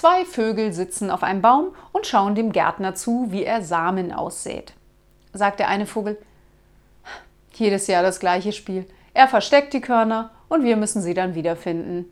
Zwei Vögel sitzen auf einem Baum und schauen dem Gärtner zu, wie er Samen aussät. Sagt der eine Vogel, jedes Jahr das gleiche Spiel. Er versteckt die Körner und wir müssen sie dann wiederfinden.